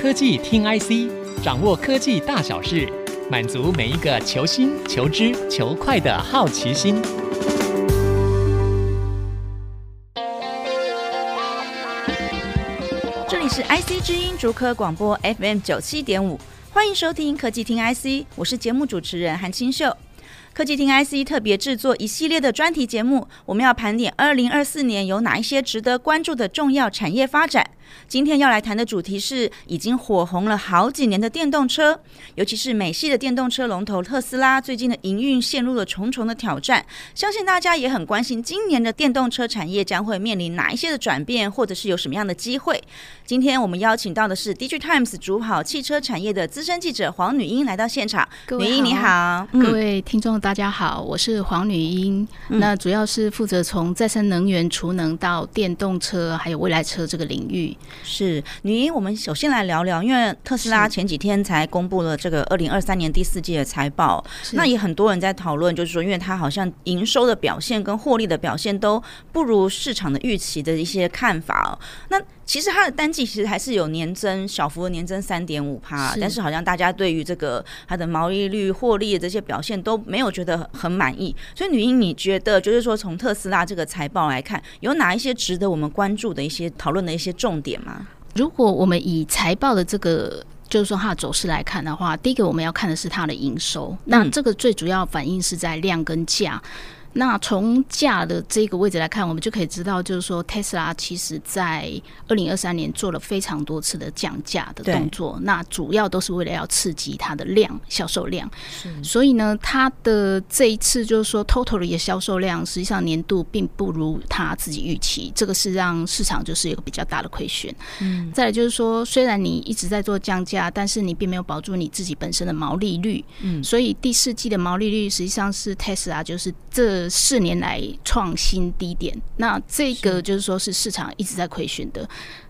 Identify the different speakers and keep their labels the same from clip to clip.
Speaker 1: 科技听 IC，掌握科技大小事，满足每一个求新、求知、求快的好奇心。
Speaker 2: 这里是 IC 之音竹科广播 FM 九七点五，欢迎收听科技听 IC，我是节目主持人韩清秀。科技听 IC 特别制作一系列的专题节目，我们要盘点二零二四年有哪一些值得关注的重要产业发展。今天要来谈的主题是已经火红了好几年的电动车，尤其是美系的电动车龙头特斯拉，最近的营运陷入了重重的挑战。相信大家也很关心，今年的电动车产业将会面临哪一些的转变，或者是有什么样的机会？今天我们邀请到的是《DigiTimes》主跑汽车产业的资深记者黄女英来到现场。女英你好，
Speaker 3: 各位听众大家好，我是黄女英。嗯、那主要是负责从再生能源、储能到电动车还有未来车这个领域。
Speaker 2: 是女英，我们首先来聊聊，因为特斯拉前几天才公布了这个二零二三年第四季的财报，那也很多人在讨论，就是说，因为它好像营收的表现跟获利的表现都不如市场的预期的一些看法。那其实它的单季其实还是有年增，小幅的年增三点五趴，但是好像大家对于这个它的毛利率、获利的这些表现都没有觉得很满意。所以女英，你觉得就是说，从特斯拉这个财报来看，有哪一些值得我们关注的一些讨论的一些重点吗？
Speaker 3: 如果我们以财报的这个，就是说它的走势来看的话，第一个我们要看的是它的营收，那这个最主要反映是在量跟价。那从价的这个位置来看，我们就可以知道，就是说特斯拉其实在二零二三年做了非常多次的降价的动作，那主要都是为了要刺激它的量销售量。所以呢，它的这一次就是说 total 的销售量，实际上年度并不如他自己预期，这个是让市场就是有个比较大的亏损。嗯，再来就是说，虽然你一直在做降价，但是你并没有保住你自己本身的毛利率。嗯，所以第四季的毛利率实际上是 Tesla 就是这。四年来创新低点，那这个就是说是市场一直在亏损的。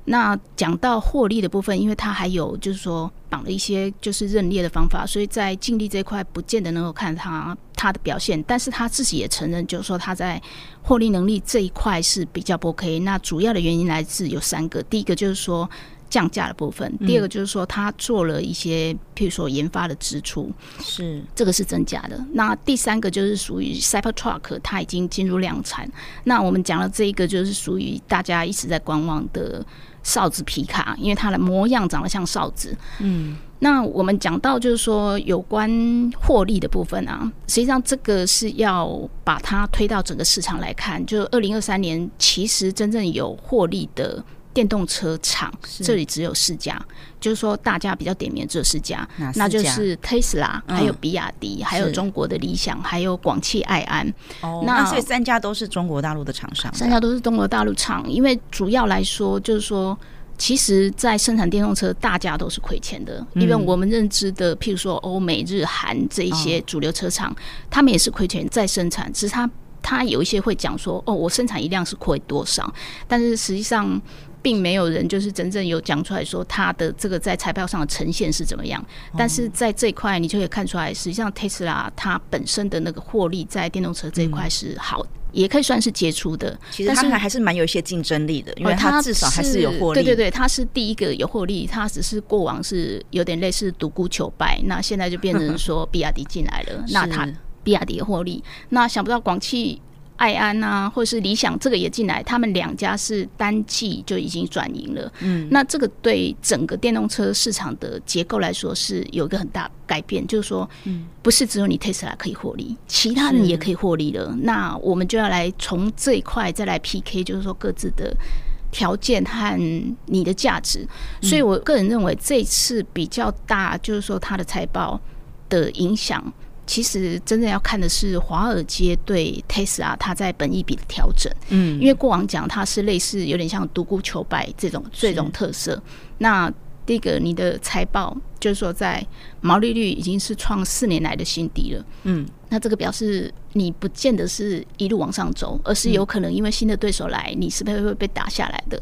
Speaker 3: 那讲到获利的部分，因为它还有就是说绑了一些就是认列的方法，所以在净利这一块不见得能够看它它的表现。但是他自己也承认，就是说他在获利能力这一块是比较不 OK。那主要的原因来自有三个，第一个就是说。降价的部分，第二个就是说，他做了一些，譬如说研发的支出，是这个是增加的。那第三个就是属于 Cybertruck，它已经进入量产。那我们讲了这一个，就是属于大家一直在观望的哨子皮卡，因为它的模样长得像哨子。嗯，那我们讲到就是说有关获利的部分啊，实际上这个是要把它推到整个市场来看，就二零二三年其实真正有获利的。电动车厂这里只有四家，就是说大家比较点名这四家，那就是特斯拉，还有比亚迪，还有中国的理想，还有广汽埃安。
Speaker 2: 哦，那所以三家都是中国大陆的厂商，
Speaker 3: 三家都是中国大陆厂。因为主要来说，就是说，其实，在生产电动车，大家都是亏钱的。因为我们认知的，譬如说欧美日韩这一些主流车厂，他们也是亏钱在生产，只是他他有一些会讲说，哦，我生产一辆是亏多少，但是实际上。并没有人就是真正有讲出来说它的这个在财报上的呈现是怎么样，但是在这一块你就可以看出来，实际上特斯拉它本身的那个获利在电动车这一块是好，也可以算是杰出的。
Speaker 2: 其实它还还是蛮有一些竞争力的，因为它至少还是有获利。
Speaker 3: 对对对，它是第一个有获利，它只是过往是有点类似独孤求败，那现在就变成说比亚迪进来了，那它比亚迪的获利，那想不到广汽。爱安啊，或者是理想，这个也进来，他们两家是单季就已经转盈了。嗯，那这个对整个电动车市场的结构来说是有一个很大改变，就是说，嗯，不是只有你 Tesla 可以获利，其他人也可以获利了。那我们就要来从这一块再来 PK，就是说各自的条件和你的价值。所以我个人认为这次比较大，就是说它的财报的影响。其实真正要看的是华尔街对特斯拉它在本益比的调整，嗯，因为过往讲它是类似有点像独孤求败这种这种特色。那第一个，你的财报就是说在毛利率已经是创四年来的新低了，嗯，那这个表示你不见得是一路往上走，而是有可能因为新的对手来，你是不是会被打下来的？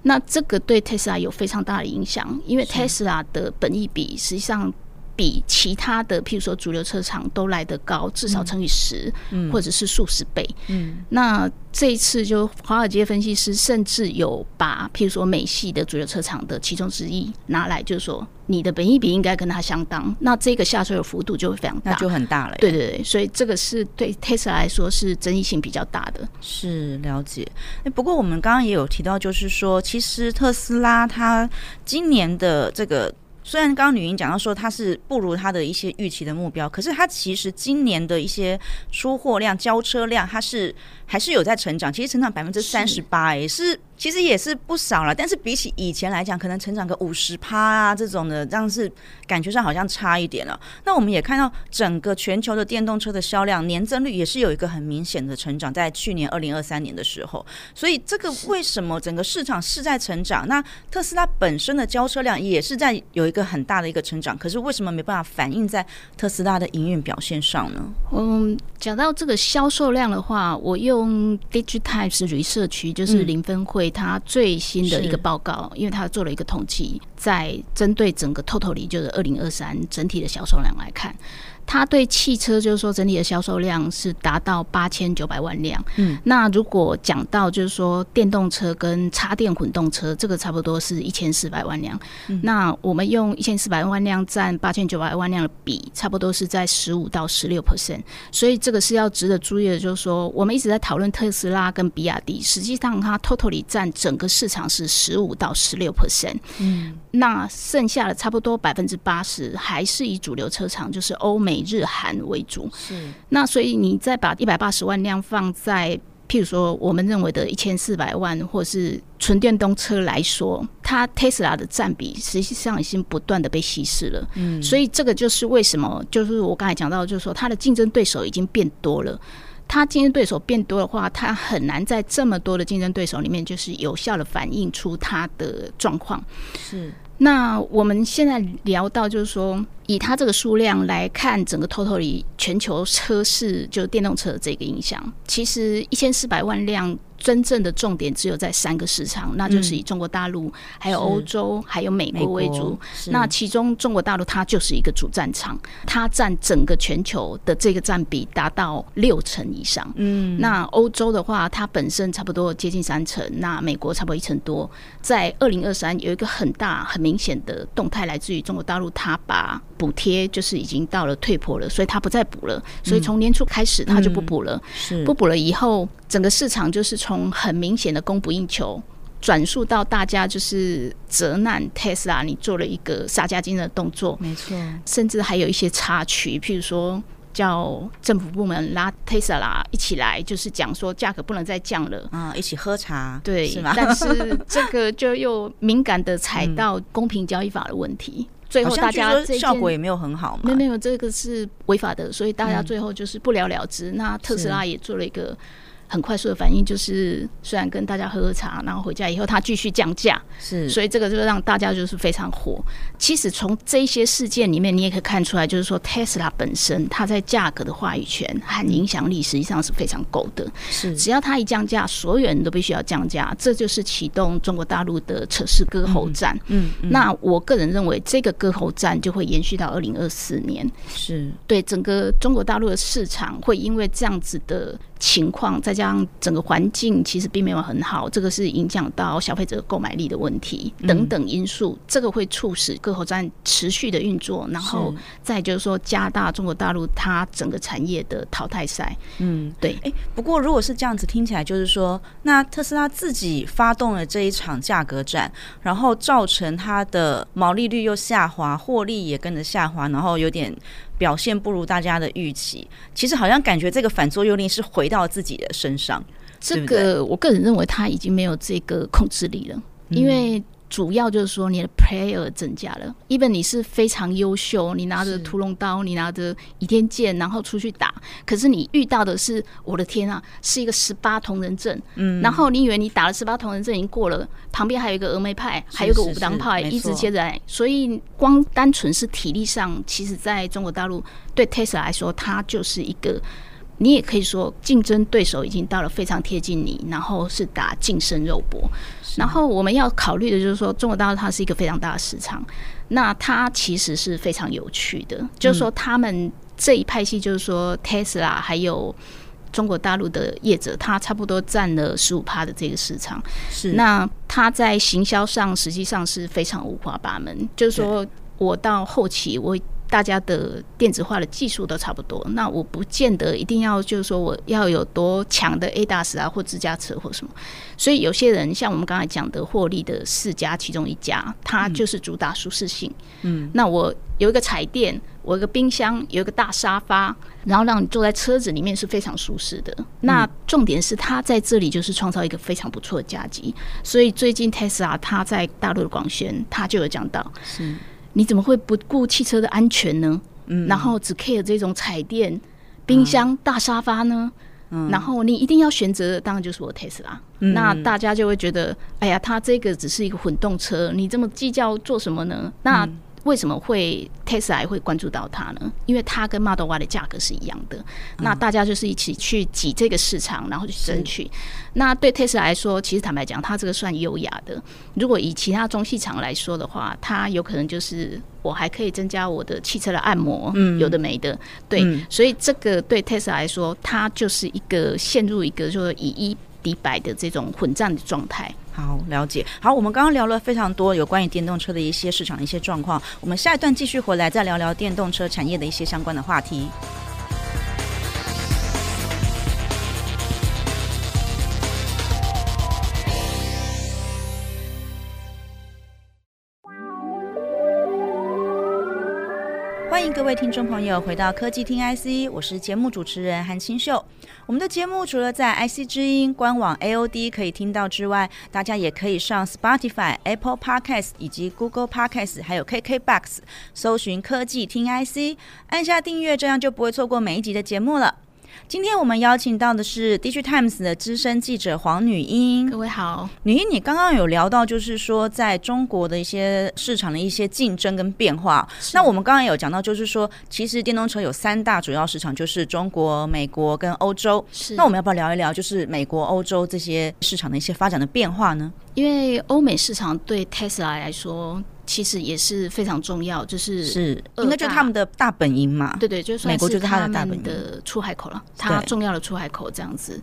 Speaker 3: 那这个对特斯拉有非常大的影响，因为特斯拉的本益比实际上。比其他的譬如说主流车厂都来得高，至少乘以十、嗯，或者是数十倍。嗯，那这一次就华尔街分析师甚至有把譬如说美系的主流车厂的其中之一拿来，就是说你的本益比应该跟它相当，那这个下修的幅度就会非常大，
Speaker 2: 那就很大了。
Speaker 3: 对对对，所以这个是对 Tesla 来说是争议性比较大的。
Speaker 2: 是了解。哎，不过我们刚刚也有提到，就是说其实特斯拉它今年的这个。虽然刚刚女英讲到说它是不如它的一些预期的目标，可是它其实今年的一些出货量、交车量，它是还是有在成长，其实成长百分之三十八，也是。其实也是不少了，但是比起以前来讲，可能成长个五十趴啊这种的，这样是感觉上好像差一点了。那我们也看到整个全球的电动车的销量年增率也是有一个很明显的成长，在去年二零二三年的时候。所以这个为什么整个市场是在成长？那特斯拉本身的交车量也是在有一个很大的一个成长，可是为什么没办法反映在特斯拉的营运表现上呢？
Speaker 3: 嗯，讲到这个销售量的话，我用 DigiTimes Research 就是零分会。他最新的一个报告，因为他做了一个统计，在针对整个 Totally 就是二零二三整体的销售量来看。它对汽车就是说整体的销售量是达到八千九百万辆。嗯，那如果讲到就是说电动车跟插电混动车，这个差不多是一千四百万辆。嗯，那我们用一千四百万辆占八千九百万辆的比，差不多是在十五到十六 percent。所以这个是要值得注意的，就是说我们一直在讨论特斯拉跟比亚迪，实际上它 totally 占整个市场是十五到十六 percent。嗯，那剩下的差不多百分之八十还是以主流车厂，就是欧美。日韩为主，是那所以你再把一百八十万辆放在，譬如说我们认为的一千四百万，或是纯电动车来说，它 Tesla 的占比实际上已经不断的被稀释了。嗯，所以这个就是为什么，就是我刚才讲到，就是说它的竞争对手已经变多了。它竞争对手变多的话，它很难在这么多的竞争对手里面，就是有效的反映出它的状况。是。那我们现在聊到，就是说，以它这个数量来看，整个 Totally 全球车市就是电动车的这个影响，其实一千四百万辆。真正的重点只有在三个市场，那就是以中国大陆、还有欧洲、还有美国为主。那其中中国大陆它就是一个主战场，它占整个全球的这个占比达到六成以上。嗯，那欧洲的话，它本身差不多接近三成，那美国差不多一成多。在二零二三有一个很大很明显的动态，来自于中国大陆，它把补贴就是已经到了退坡了，所以他不再补了。所以从年初开始，他就不补了。是不补了以后，整个市场就是从很明显的供不应求，转述到大家就是责难 Tesla，你做了一个杀价金的动作，没错，甚至还有一些插曲，譬如说叫政府部门拉 Tesla 一起来，就是讲说价格不能再降了
Speaker 2: 啊，一起喝茶，
Speaker 3: 对，是吗？但是这个就又敏感的踩到公平交易法的问题，嗯、最后大家
Speaker 2: 效果也没有很好嘛，
Speaker 3: 没有没有，这个是违法的，所以大家最后就是不了了之。嗯、那特斯拉也做了一个。很快速的反应就是，虽然跟大家喝喝茶，然后回家以后他继续降价，是，所以这个就让大家就是非常火。其实从这些事件里面，你也可以看出来，就是说 Tesla 本身它在价格的话语权和影响力实际上是非常够的。是，只要它一降价，所有人都必须要降价，这就是启动中国大陆的车市割喉战。嗯，嗯，那我个人认为，这个割喉战就会延续到二零二四年。是对整个中国大陆的市场会因为这样子的。情况再加上整个环境其实并没有很好，这个是影响到消费者购买力的问题等等因素，这个会促使割喉战持续的运作，然后再就是说加大中国大陆它整个产业的淘汰赛。嗯，对。哎，
Speaker 2: 不过如果是这样子听起来，就是说那特斯拉自己发动了这一场价格战，然后造成它的毛利率又下滑，获利也跟着下滑，然后有点。表现不如大家的预期，其实好像感觉这个反作用力是回到自己的身上。
Speaker 3: 这个我个人认为他已经没有这个控制力了，因为。主要就是说你的 player 增加了，even 你是非常优秀，你拿着屠龙刀，你拿着倚天剑，然后出去打，可是你遇到的是，我的天啊，是一个十八铜人阵，嗯，然后你以为你打了十八铜人阵已经过了，旁边还有一个峨眉派，还有一个武当派一直接着来，所以光单纯是体力上，其实在中国大陆对 Tesla 来说，它就是一个。你也可以说竞争对手已经到了非常贴近你，然后是打近身肉搏。然后我们要考虑的就是说，中国大陆它是一个非常大的市场，那它其实是非常有趣的，就是说他们这一派系，就是说 Tesla 还有。中国大陆的业者，他差不多占了十五趴的这个市场。是，那他在行销上实际上是非常五花八门。就是说我到后期，我大家的电子化的技术都差不多，那我不见得一定要就是说我要有多强的 ADAS 啊，或自驾车或什么。所以有些人像我们刚才讲的获利的四家其中一家，它就是主打舒适性。嗯，那我有一个彩电。我一个冰箱，有一个大沙发，然后让你坐在车子里面是非常舒适的。那重点是它在这里就是创造一个非常不错的价值。所以最近 Tesla 它在大陆的广宣，它就有讲到：是你怎么会不顾汽车的安全呢？嗯，然后只 care 这种彩电、冰箱、大沙发呢？嗯，然后你一定要选择的当然就是我 Tesla。那大家就会觉得，哎呀，它这个只是一个混动车，你这么计较做什么呢？那为什么会 Tesla 会关注到它呢？因为它跟 Model Y 的价格是一样的。那大家就是一起去挤这个市场，然后去争取。那对 Tesla 来说，其实坦白讲，它这个算优雅的。如果以其他中系厂来说的话，它有可能就是我还可以增加我的汽车的按摩，嗯，有的没的。对，所以这个对 Tesla 来说，它就是一个陷入一个就是以一敌百的这种混战的状态。
Speaker 2: 好，了解。好，我们刚刚聊了非常多有关于电动车的一些市场的一些状况。我们下一段继续回来再聊聊电动车产业的一些相关的话题。各位听众朋友回到科技听 IC，我是节目主持人韩清秀。我们的节目除了在 IC 之音官网 AOD 可以听到之外，大家也可以上 Spotify、Apple Podcast 以及 Google Podcast，还有 KKBox 搜寻科技听 IC，按下订阅，这样就不会错过每一集的节目了。今天我们邀请到的是《Digitimes》的资深记者黄女英。
Speaker 3: 各位好，
Speaker 2: 女英，你刚刚有聊到，就是说在中国的一些市场的一些竞争跟变化。那我们刚刚有讲到，就是说其实电动车有三大主要市场，就是中国、美国跟欧洲。是。那我们要不要聊一聊，就是美国、欧洲这些市场的一些发展的变化呢？
Speaker 3: 因为欧美市场对 Tesla 来说。其实也是非常重要，就是是
Speaker 2: 应该就是他们的大本营嘛。
Speaker 3: 对对，就是美国就是他的大本营的出海口了，它重要的出海口这样子。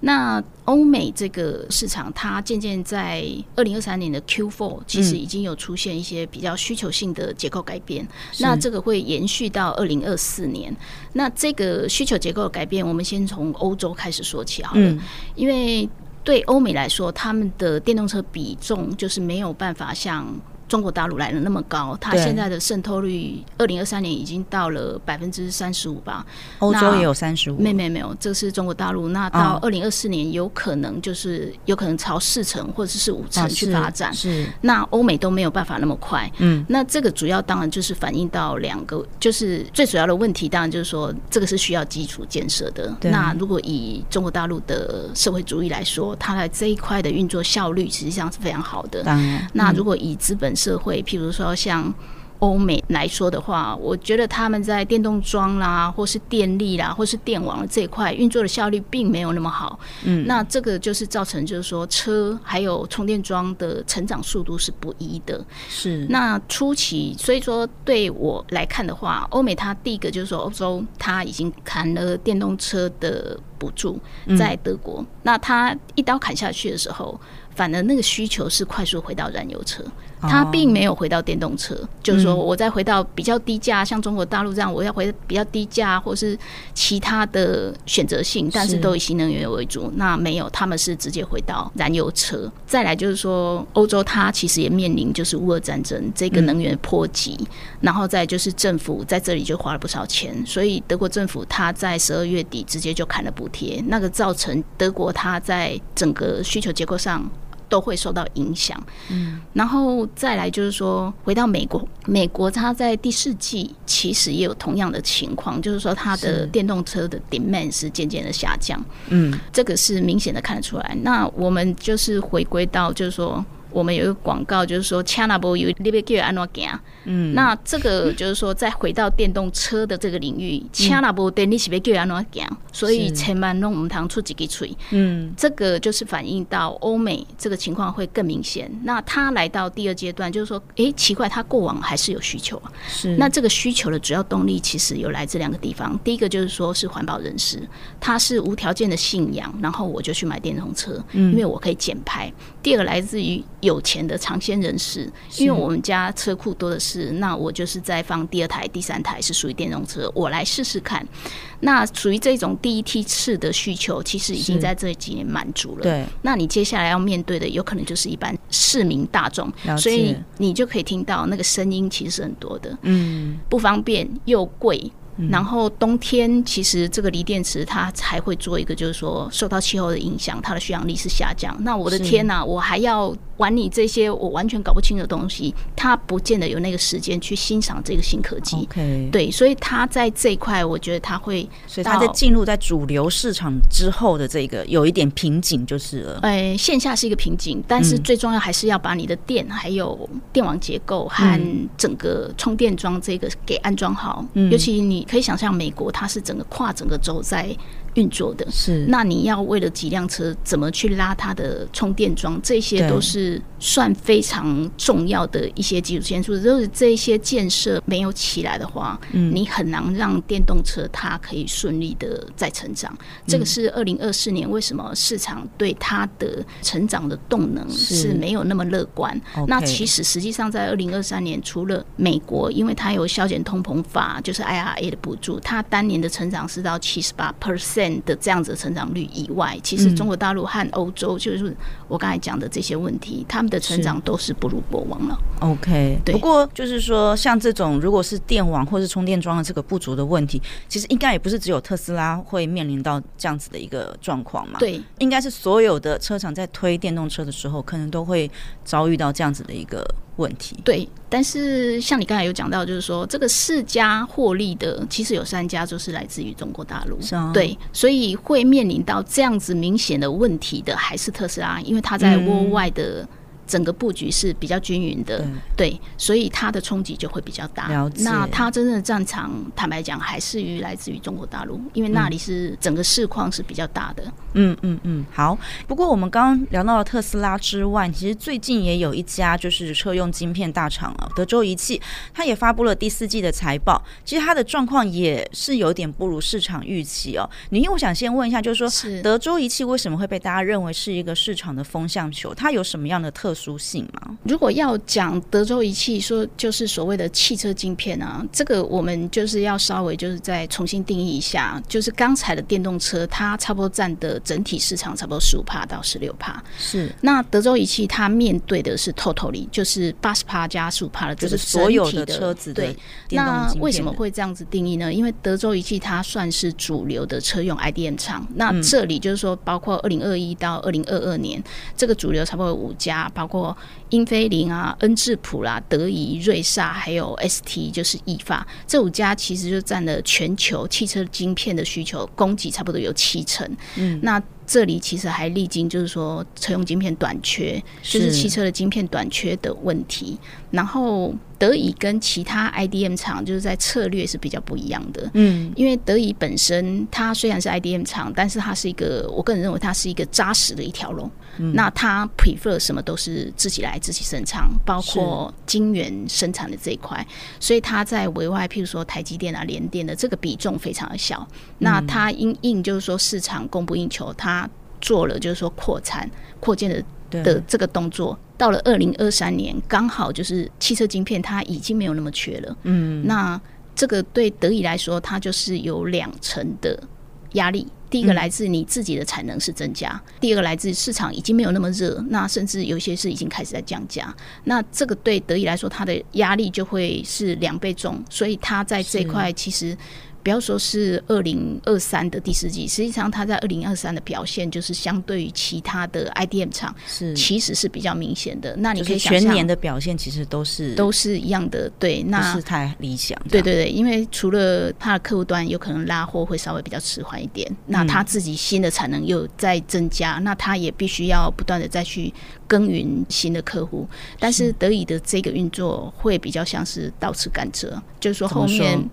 Speaker 3: 那欧美这个市场，它渐渐在二零二三年的 Q4，其实已经有出现一些比较需求性的结构改变。嗯、那这个会延续到二零二四年。那这个需求结构的改变，我们先从欧洲开始说起好了，嗯、因为对欧美来说，他们的电动车比重就是没有办法像。中国大陆来的那么高，它现在的渗透率，二零二三年已经到了百分之三十五吧。
Speaker 2: 欧洲也有三十五。
Speaker 3: 没没没有，这是中国大陆。那到二零二四年，有可能就是有可能朝四成或者是五成去发展。是。那欧美都没有办法那么快。嗯。那这个主要当然就是反映到两个，就是最主要的问题，当然就是说这个是需要基础建设的。那如果以中国大陆的社会主义来说，它在这一块的运作效率实际上是非常好的。当然。那如果以资本社会，譬如说像欧美来说的话，我觉得他们在电动桩啦，或是电力啦，或是电网这一块运作的效率并没有那么好。嗯，那这个就是造成就是说车还有充电桩的成长速度是不一的。是。那初期，所以说对我来看的话，欧美它第一个就是说欧洲它已经砍了电动车的补助，在德国，嗯、那它一刀砍下去的时候，反而那个需求是快速回到燃油车。它并没有回到电动车，哦、就是说，我再回到比较低价，嗯，像中国大陆这样，我要回比较低价，或是其他的选择性，但是都以新能源为主。那没有，他们是直接回到燃油车。再来就是说，欧洲它其实也面临就是乌俄战争这个能源波及，嗯，然后再就是政府在这里就花了不少钱，所以德国政府它在十二月底直接就砍了补贴，那个造成德国它在整个需求结构上。都会受到影响，嗯，然后再来就是说，回到美国，美国它在第四季其实也有同样的情况，就是说它的电动车的 demand 是渐渐的下降，嗯，这个是明显的看得出来。那我们就是回归到，就是说。我们有一个广告，就是说“车若无油，你要叫安怎行”。嗯，那这个就是说，再回到电动车的这个领域，“车若无电，你是要叫安怎行”。所以千万拢唔通出几个嘴。嗯，这个就是反映到欧美这个情况会更明显。那他来到第二阶段，就是说，哎，奇怪，他过往还是有需求啊。是。那这个需求的主要动力其实有来自两个地方。第一个就是说是环保人士，他是无条件的信仰，然后我就去买电动车，因为我可以减排。第二个来自于有钱的尝鲜人士，因为我们家车库多的是，那我就是在放第二台、第三台是属于电动车，我来试试看。那属于这种第一梯次的需求，其实已经在这几年满足了。对，那你接下来要面对的，有可能就是一般市民大众，所以你就可以听到那个声音，其实是很多的。嗯，不方便又贵。然后冬天其实这个锂电池它才会做一个，就是说受到气候的影响，它的续航力是下降。那我的天呐，我还要玩你这些我完全搞不清的东西，他不见得有那个时间去欣赏这个新科技。对，所以他在这一块，我觉得他会，
Speaker 2: 所以他在进入在主流市场之后的这个有一点瓶颈就是了。
Speaker 3: 哎，线下是一个瓶颈，但是最重要还是要把你的电还有电网结构和整个充电桩这个给安装好，嗯、尤其你。可以想象，美国它是整个跨整个州在运作的，是。那你要为了几辆车，怎么去拉它的充电桩，这些都是算非常重要的一些基础建设。就是这些建设没有起来的话，嗯，你很难让电动车它可以顺利的再成长。这个是二零二四年为什么市场对它的成长的动能是没有那么乐观。那其实实际上在二零二三年，除了美国，因为它有削减通膨法，就是 IRA 的补助，它当年的成长是到七十八 percent。的这样子的成长率以外，其实中国大陆和欧洲，就是我刚才讲的这些问题，他们的成长都是不如过往了。
Speaker 2: OK，对。不过就是说，像这种如果是电网或是充电桩的这个不足的问题，其实应该也不是只有特斯拉会面临到这样子的一个状况嘛。对，应该是所有的车厂在推电动车的时候，可能都会遭遇到这样子的一个。问题
Speaker 3: 对，但是像你刚才有讲到，就是说这个四家获利的，其实有三家就是来自于中国大陆，是啊，对，所以会面临到这样子明显的问题的，还是特斯拉，因为它在窝外的。嗯整个布局是比较均匀的，对，对，所以它的冲击就会比较大。那它真正的战场，坦白讲，还是于来自于中国大陆，因为那里是整个市况是比较大的。
Speaker 2: 嗯嗯嗯，好。不过我们刚刚聊到了特斯拉之外，其实最近也有一家就是车用晶片大厂啊，德州仪器，它也发布了第四季的财报。其实它的状况也是有点不如市场预期哦。你因为我想先问一下，就是说，是德州仪器为什么会被大家认为是一个市场的风向球？它有什么样的特？属性吗？
Speaker 3: 如果要讲德州仪器，说就是所谓的汽车晶片啊，这个我们就是要稍微就是再重新定义一下。就是刚才的电动车，它差不多占的整体市场差不多十五帕到十六帕。是。那德州仪器它面对的是 totally，就是八十帕加十五帕的这个所有的车子的。对。那为什么会这样子定义呢？因为德州仪器它算是主流的车用 IDM 厂。那这里就是说，包括二零二一到二零二二年，这个主流差不多有五家，包过英菲林啊、恩智浦啦、德仪、瑞萨，还有 ST，就是意法这五家，其实就占了全球汽车晶片的需求供给差不多有七成。嗯，那。这里其实还历经，就是说车用晶片短缺，就是汽车的晶片短缺的问题。然后德仪跟其他 IDM 厂就是在策略是比较不一样的。嗯，因为德仪本身它虽然是 IDM 厂，但是它是一个，我个人认为它是一个扎实的一条龙。嗯，那它 prefer 什么都是自己来自己生产，包括晶圆生产的这一块。所以它在委外，譬如说台积电啊、联电的这个比重非常的小。那它因应就是说市场供不应求，它他做了就是说扩产扩建的的这个动作，到了二零二三年，刚好就是汽车晶片它已经没有那么缺了。嗯，那这个对德仪来说，它就是有两成的压力。第一个来自你自己的产能是增加，第二个来自市场已经没有那么热，那甚至有些是已经开始在降价。那这个对德意来说，它的压力就会是两倍重，所以它在这块其实。不要说是二零二三的第四季，实际上它在二零二三的表现就是相对于其他的 IDM 厂是其实是比较明显的。那你可以想
Speaker 2: 全年的表现其实都是
Speaker 3: 都是一样的，对，那
Speaker 2: 不是太理想。
Speaker 3: 对对对，因为除了它的客户端有可能拉货会稍微比较迟缓一点，那它自己新的产能又在增加，那它也必须要不断的再去耕耘新的客户。但是德仪的这个运作会比较像是倒吃甘蔗，就是说后面。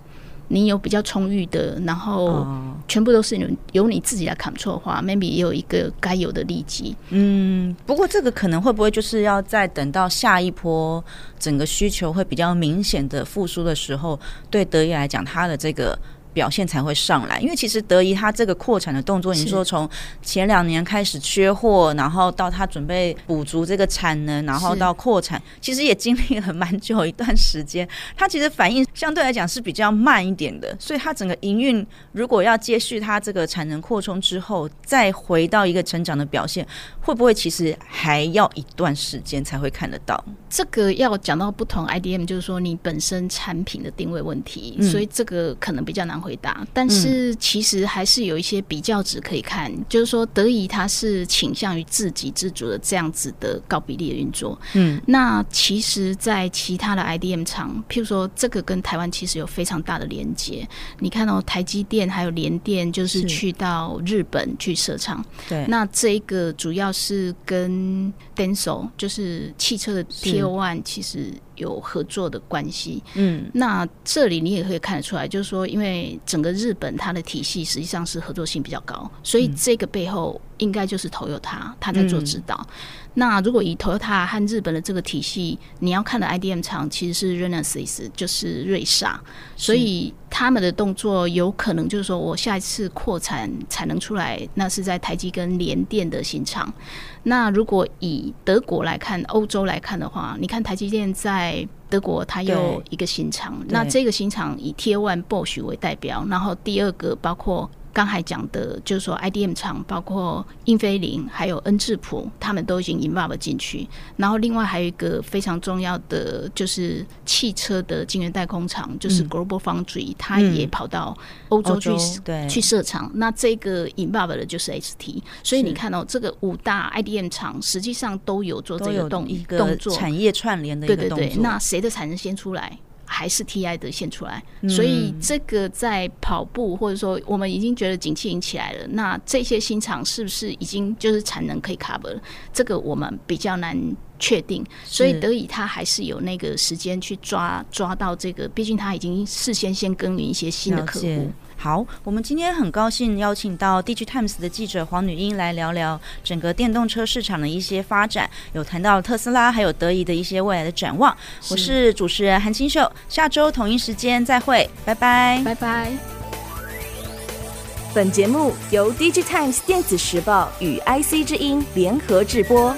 Speaker 3: 你有比较充裕的，然后全部都是由由你自己来 control 的话，maybe 也有一个该有的利基。
Speaker 2: 嗯，不过这个可能会不会就是要再等到下一波整个需求会比较明显的复苏的时候，对德意来讲，它的这个。表现才会上来，因为其实德仪它这个扩产的动作，你说从前两年开始缺货，然后到它准备补足这个产能，然后到扩产，其实也经历了蛮久一段时间。它其实反应相对来讲是比较慢一点的，所以它整个营运如果要接续它这个产能扩充之后，再回到一个成长的表现，会不会其实还要一段时间才会看得到？
Speaker 3: 这个要讲到不同 IDM，就是说你本身产品的定位问题，嗯、所以这个可能比较难回答。但是其实还是有一些比较值可以看，嗯、就是说德仪它是倾向于自给自足的这样子的高比例的运作。嗯，那其实，在其他的 IDM 厂，譬如说这个跟台湾其实有非常大的连接。你看到、哦、台积电还有联电，就是去到日本去设厂。对，那这一个主要是跟 Denso，就是汽车的 T O One，其实有合作的关系，嗯，那这里你也可以看得出来，就是说，因为整个日本它的体系实际上是合作性比较高，所以这个背后应该就是 Toyota，他在做指导。嗯、那如果以 Toyota 和日本的这个体系，你要看的 IDM 厂其实是 Renesas，就是瑞萨，所以他们的动作有可能就是说我下一次扩产产能出来，那是在台积跟联电的新厂。那如果以德国来看，欧洲来看的话，你看台积电在德国，它有一个新厂，那这个新厂以 Tier One Bosch 为代表，然后第二个包括。刚才讲的，就是说 IDM 厂，包括英飞凌，还有恩智浦，他们都已经 involve 进去。然后另外还有一个非常重要的，就是汽车的晶圆代工厂，就是 Global Foundry，它也跑到欧洲去去设厂。那这个 involve 的就是 ST。所以你看到、哦、这个五大 IDM 厂，实际上都有做这个动一个动作，
Speaker 2: 产业串联的一个动作。
Speaker 3: 对对对，那谁的产能先出来？还是 TI 的现出来，所以这个在跑步或者说我们已经觉得景气已经起来了，那这些新厂是不是已经就是产能可以 cover 了？这个我们比较难确定，所以德以他还是有那个时间去抓抓到这个，毕竟他已经事先先耕耘一些新的客户。
Speaker 2: 好，我们今天很高兴邀请到《DigiTimes》的记者黄女英来聊聊整个电动车市场的一些发展，有谈到特斯拉还有德仪的一些未来的展望。我是主持人韩清秀，下周同一时间再会，拜拜，
Speaker 3: 拜拜。
Speaker 4: 本节目由《DigiTimes》电子时报与 IC 之音联合制播。